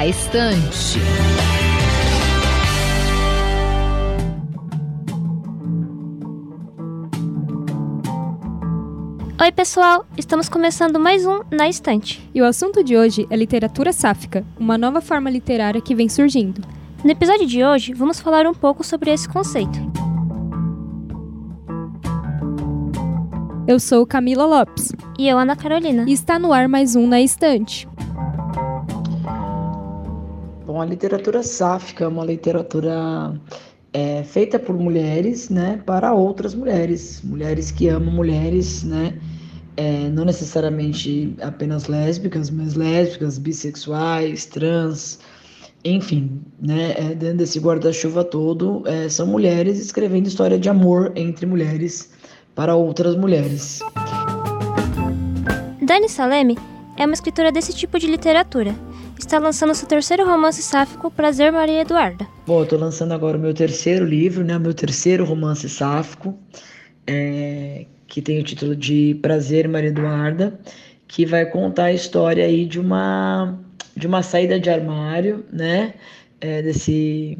Na Estante. Oi, pessoal! Estamos começando mais um Na Estante. E o assunto de hoje é literatura sáfica, uma nova forma literária que vem surgindo. No episódio de hoje, vamos falar um pouco sobre esse conceito. Eu sou Camila Lopes. E eu, Ana Carolina. E está no ar mais um Na Estante. Bom, a literatura sáfica uma literatura é, feita por mulheres, né, para outras mulheres, mulheres que amam mulheres, né, é, não necessariamente apenas lésbicas, mas lésbicas, bissexuais, trans, enfim, né, é, dentro desse guarda-chuva todo, é, são mulheres escrevendo história de amor entre mulheres para outras mulheres. Dani Salemi é uma escritora desse tipo de literatura está lançando seu terceiro romance sáfico, Prazer Maria Eduarda. Bom, eu estou lançando agora o meu terceiro livro, né, o meu terceiro romance sáfico, é, que tem o título de Prazer Maria Eduarda, que vai contar a história aí de uma de uma saída de armário, né, é, desse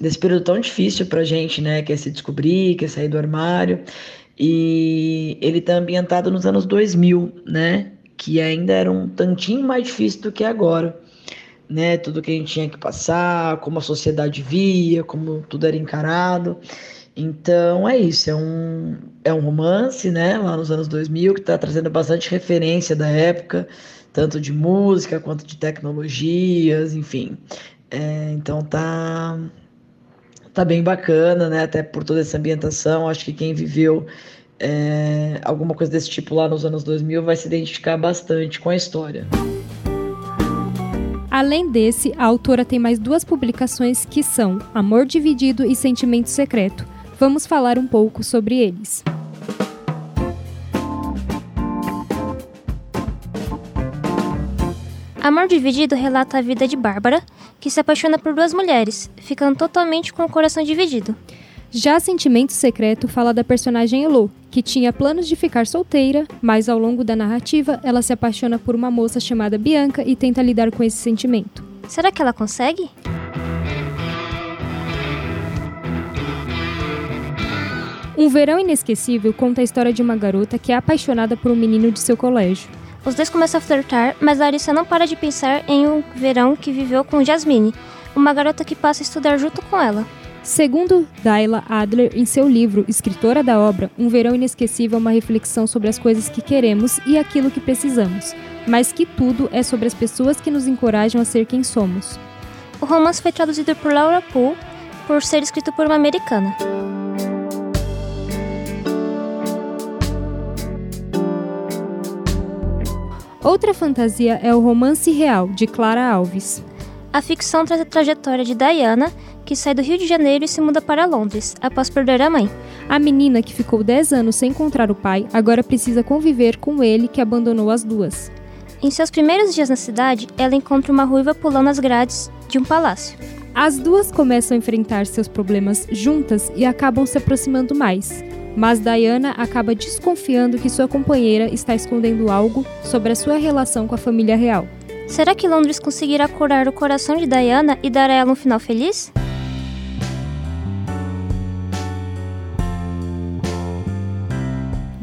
desse período tão difícil pra gente, né, que é se descobrir, que é sair do armário. E ele está ambientado nos anos 2000, né, que ainda era um tantinho mais difícil do que agora né? Tudo que a gente tinha que passar, como a sociedade via, como tudo era encarado. Então é isso, é um, é um romance, né, lá nos anos 2000, que está trazendo bastante referência da época, tanto de música quanto de tecnologias, enfim. É, então tá, tá bem bacana, né, até por toda essa ambientação. Acho que quem viveu é, alguma coisa desse tipo lá nos anos 2000 vai se identificar bastante com a história. Além desse, a autora tem mais duas publicações que são Amor Dividido e Sentimento Secreto. Vamos falar um pouco sobre eles. Amor Dividido relata a vida de Bárbara, que se apaixona por duas mulheres, ficando totalmente com o coração dividido. Já Sentimento Secreto fala da personagem Elo, que tinha planos de ficar solteira, mas ao longo da narrativa ela se apaixona por uma moça chamada Bianca e tenta lidar com esse sentimento. Será que ela consegue? Um Verão Inesquecível conta a história de uma garota que é apaixonada por um menino de seu colégio. Os dois começam a flertar, mas Larissa não para de pensar em um verão que viveu com Jasmine, uma garota que passa a estudar junto com ela. Segundo Daila Adler, em seu livro Escritora da Obra, Um Verão Inesquecível é uma reflexão sobre as coisas que queremos e aquilo que precisamos, mas que tudo é sobre as pessoas que nos encorajam a ser quem somos. O romance foi traduzido por Laura Poole por ser escrito por uma americana. Outra fantasia é o Romance Real, de Clara Alves. A ficção traz a trajetória de Diana, que sai do Rio de Janeiro e se muda para Londres, após perder a mãe. A menina, que ficou 10 anos sem encontrar o pai, agora precisa conviver com ele, que abandonou as duas. Em seus primeiros dias na cidade, ela encontra uma ruiva pulando as grades de um palácio. As duas começam a enfrentar seus problemas juntas e acabam se aproximando mais. Mas Diana acaba desconfiando que sua companheira está escondendo algo sobre a sua relação com a família real. Será que Londres conseguirá curar o coração de Diana e dar a ela um final feliz?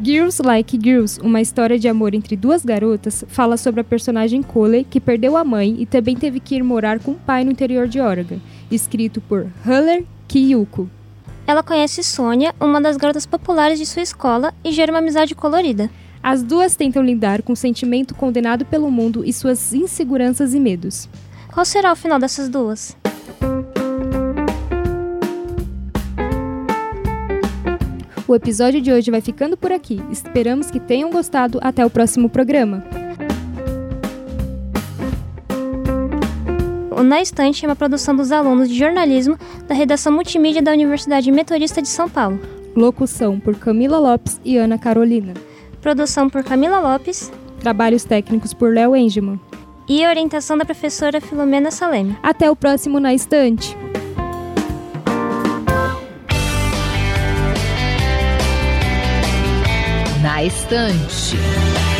Girls Like Girls, uma história de amor entre duas garotas, fala sobre a personagem Coley, que perdeu a mãe e também teve que ir morar com o pai no interior de Oregon, escrito por Huller Kiyuko. Ela conhece Sônia, uma das garotas populares de sua escola, e gera uma amizade colorida. As duas tentam lidar com o sentimento condenado pelo mundo e suas inseguranças e medos. Qual será o final dessas duas? O episódio de hoje vai ficando por aqui. Esperamos que tenham gostado. Até o próximo programa. O Na Estante é uma produção dos alunos de jornalismo da redação multimídia da Universidade Metodista de São Paulo. Locução por Camila Lopes e Ana Carolina. Produção por Camila Lopes. Trabalhos técnicos por Léo Engeman. E orientação da professora Filomena Saleme. Até o próximo Na Estante. A Estante.